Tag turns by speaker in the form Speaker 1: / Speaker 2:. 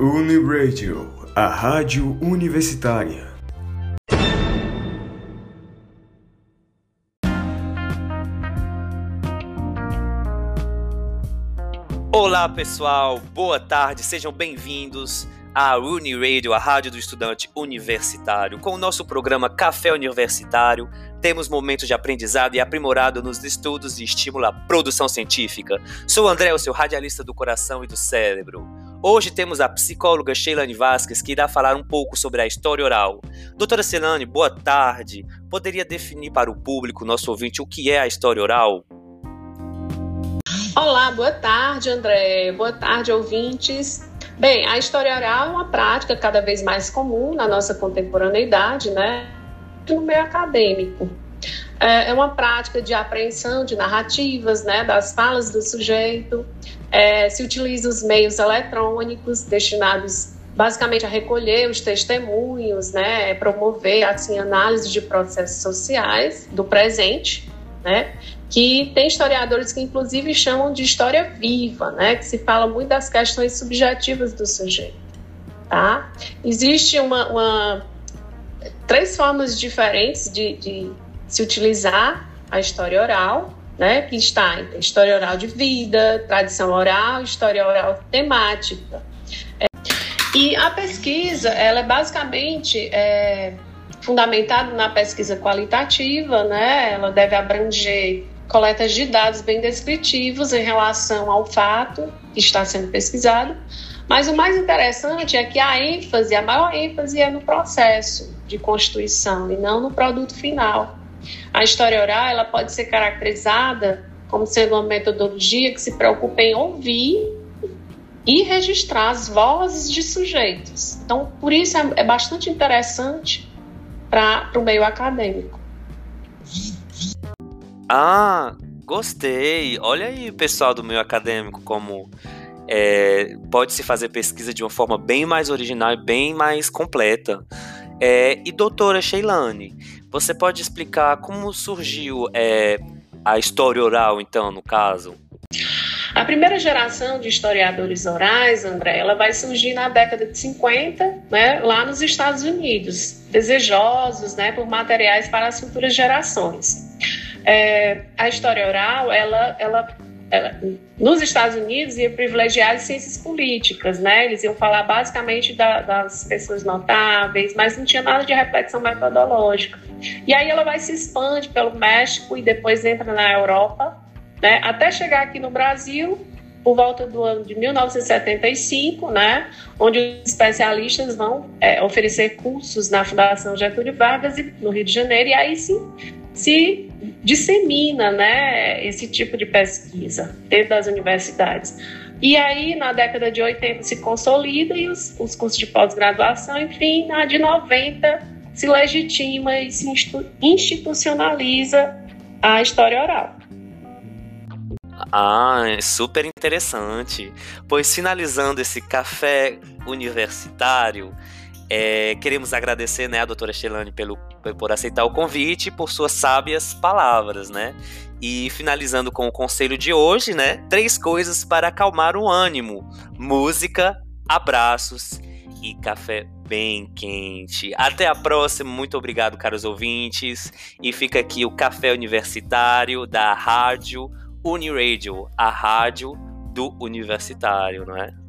Speaker 1: Uniradio, a rádio universitária.
Speaker 2: Olá pessoal, boa tarde, sejam bem-vindos à Uniradio, a rádio do estudante universitário. Com o nosso programa Café Universitário, temos momentos de aprendizado e aprimorado nos estudos e estímulo à produção científica. Sou André, o seu radialista do coração e do cérebro. Hoje temos a psicóloga Sheilane Vasquez, que irá falar um pouco sobre a história oral. Doutora Sheilane, boa tarde. Poderia definir para o público, nosso ouvinte, o que é a história oral?
Speaker 3: Olá, boa tarde, André. Boa tarde, ouvintes. Bem, a história oral é uma prática cada vez mais comum na nossa contemporaneidade, né? No meio acadêmico. É, é uma prática de apreensão de narrativas, né? Das falas do sujeito. É, se utiliza os meios eletrônicos destinados basicamente a recolher os testemunhos, né? Promover, assim, análise de processos sociais do presente, né? que tem historiadores que inclusive chamam de história viva, né, que se fala muito das questões subjetivas do sujeito. Tá? Existe uma, uma três formas diferentes de, de, se utilizar a história oral, né, que está entre história oral de vida, tradição oral, história oral temática. É, e a pesquisa, ela é basicamente é, fundamentada na pesquisa qualitativa, né, ela deve abranger coletas de dados bem descritivos em relação ao fato que está sendo pesquisado. Mas o mais interessante é que a ênfase, a maior ênfase é no processo de constituição e não no produto final. A história oral ela pode ser caracterizada como sendo uma metodologia que se preocupa em ouvir e registrar as vozes de sujeitos. Então, por isso é, é bastante interessante para o meio acadêmico.
Speaker 2: Ah, gostei. Olha aí, pessoal do meio acadêmico, como é, pode se fazer pesquisa de uma forma bem mais original e bem mais completa. É, e doutora Sheilane, você pode explicar como surgiu é, a história oral, então, no caso?
Speaker 3: A primeira geração de historiadores orais, André, ela vai surgir na década de 50, né, lá nos Estados Unidos, desejosos né, por materiais para as futuras gerações. É, a história oral, ela, ela, nos Estados Unidos, ia privilegiar as ciências políticas, né? Eles iam falar basicamente da, das pessoas notáveis, mas não tinha nada de reflexão metodológica. E aí ela vai se expande pelo México e depois entra na Europa, né? Até chegar aqui no Brasil, por volta do ano de 1975, né, onde os especialistas vão é, oferecer cursos na Fundação Getúlio Vargas no Rio de Janeiro, e aí sim se dissemina né, esse tipo de pesquisa dentro das universidades. E aí, na década de 80, se consolida e os, os cursos de pós-graduação, enfim, na de 90 se legitima e se institucionaliza a história oral.
Speaker 2: Ah, é super interessante. Pois finalizando esse café universitário, é, queremos agradecer né, a doutora Shelane pelo, por aceitar o convite por suas sábias palavras, né? E finalizando com o conselho de hoje, né? Três coisas para acalmar o ânimo: música, abraços e café bem quente. Até a próxima, muito obrigado, caros ouvintes. E fica aqui o café universitário da rádio Uniradio, a rádio do universitário, não é?